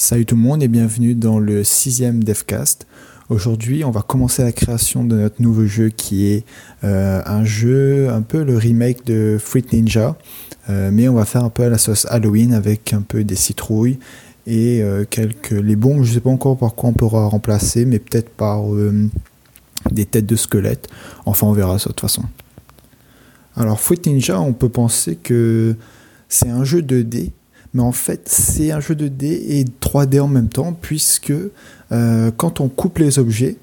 Salut tout le monde et bienvenue dans le sixième DevCast. Aujourd'hui, on va commencer la création de notre nouveau jeu qui est euh, un jeu un peu le remake de Fruit Ninja, euh, mais on va faire un peu à la sauce Halloween avec un peu des citrouilles et euh, quelques les bombes. Je sais pas encore par quoi on pourra remplacer, mais peut-être par des têtes de squelettes. Enfin, on verra ça de toute façon. Alors, Fruit Ninja, on peut penser que c'est un jeu 2D mais en fait c'est un jeu de dés et 3D en même temps, puisque euh, quand on coupe les objets,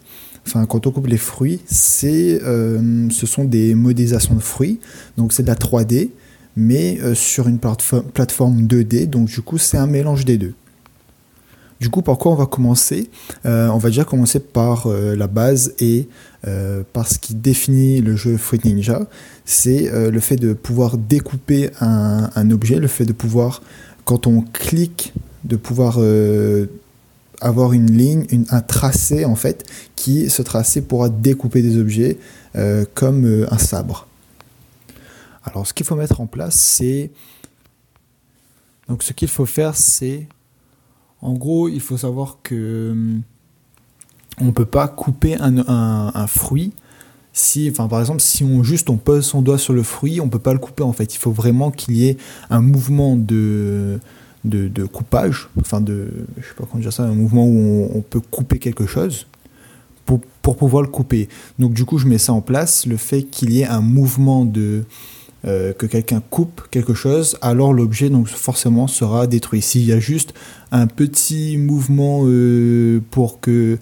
enfin quand on coupe les fruits, c'est, euh, ce sont des modélisations de fruits, donc c'est de la 3D, mais euh, sur une plateforme 2D, donc du coup c'est un mélange des deux. Du coup, par quoi on va commencer? On va déjà commencer par la base et par ce qui définit le jeu Fruit Ninja, c'est le fait de pouvoir découper un, un, objet, le fait de pouvoir quand on clique, de pouvoir euh, avoir une ligne, un tracé en fait, qui ce tracé pourra découper des objets euh, comme euh, un sabre. Alors ce qu'il faut mettre en place, c'est donc ce qu'il faut faire, c'est en gros, il faut savoir que on peut pas couper un, fruit si, enfin, par exemple, si on juste on pose son doigt sur le fruit, on peut pas le couper en fait. Il faut vraiment qu'il y ait un mouvement de, de, coupage, enfin de, je sais pas comment dire ça, un mouvement où on, peut couper quelque chose pour, pour, pouvoir le couper. Donc du coup, je mets ça en place, le fait qu'il y ait un mouvement de euh, que quelqu'un coupe quelque chose, alors l'objet donc forcément sera détruit. S'il y a juste un petit mouvement euh, pour que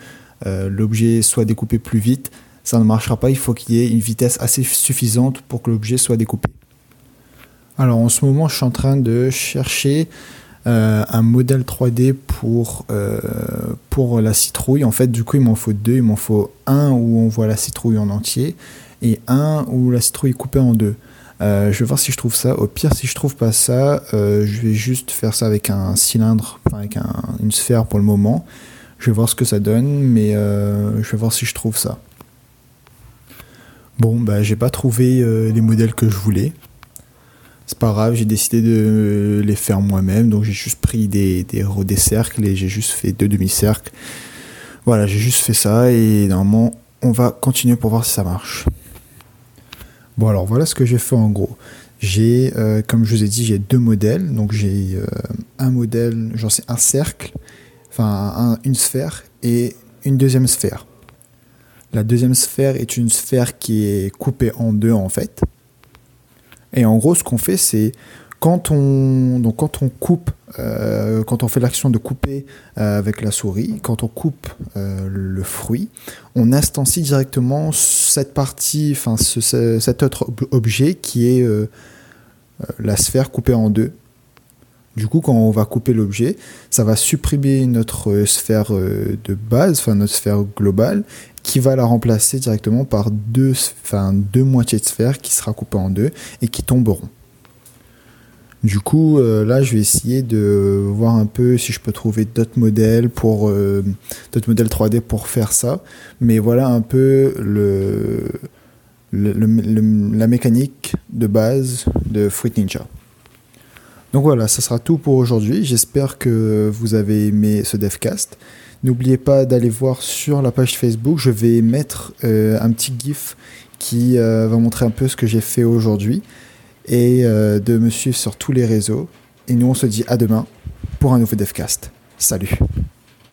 euh, l'objet soit découpé plus vite, ça ne marchera pas, il faut qu'il y ait une vitesse assez suffisante pour que l'objet soit découpé. Alors en ce moment, je suis en train de chercher euh, un modèle 3D pour, euh, pour la citrouille. En fait, du coup, il m'en faut deux. Il m'en faut un où on voit la citrouille en entier et un où la citrouille est coupée en deux. Euh, je vais voir si je trouve ça. Au pire, si je trouve pas ça, je vais juste faire ça avec un cylindre, avec une sphère pour le moment. Je vais voir ce que ça donne, mais je vais voir si je trouve ça. Bon, bah, j'ai pas trouvé euh, les modèles que je voulais. C'est pas grave, j'ai décidé de les faire moi-même. Donc j'ai juste pris des, des, des cercles et j'ai juste fait deux demi-cercles. Voilà, j'ai juste fait ça et normalement, on va continuer pour voir si ça marche. Bon, alors voilà ce que j'ai fait en gros. J'ai, euh, comme je vous ai dit, j'ai deux modèles. Donc j'ai euh, un modèle, j'en sais, un cercle, enfin une sphère et une deuxième sphère. La deuxième sphère est une sphère qui est coupée en deux en fait. Et en gros, ce qu'on fait, c'est quand on, coupe, euh, quand on fait l'action de couper euh, avec la souris, quand on coupe euh, le fruit, on instancie directement cette partie, cet autre objet qui est la sphère coupée en deux. Du coup, quand on va couper l'objet, ça va supprimer notre sphère de base, enfin notre sphère globale, qui va la remplacer directement par deux, enfin, deux moitiés de sphère qui sera coupée en deux et qui tomberont. Du coup, euh, là, je vais essayer de voir un peu si je peux trouver d'autres modèles pour euh, d'autres modèles 3D pour faire ça. Mais voilà un peu la mécanique de base de Fruit Ninja. Donc voilà, ça sera tout pour aujourd'hui. J'espère que vous avez aimé ce devcast. N'oubliez pas d'aller voir sur la page Facebook. Je vais mettre euh, un petit GIF qui euh, va montrer un peu ce que j'ai fait aujourd'hui et euh, de me suivre sur tous les réseaux. Et nous, on se dit à demain pour un nouveau Devcast. Salut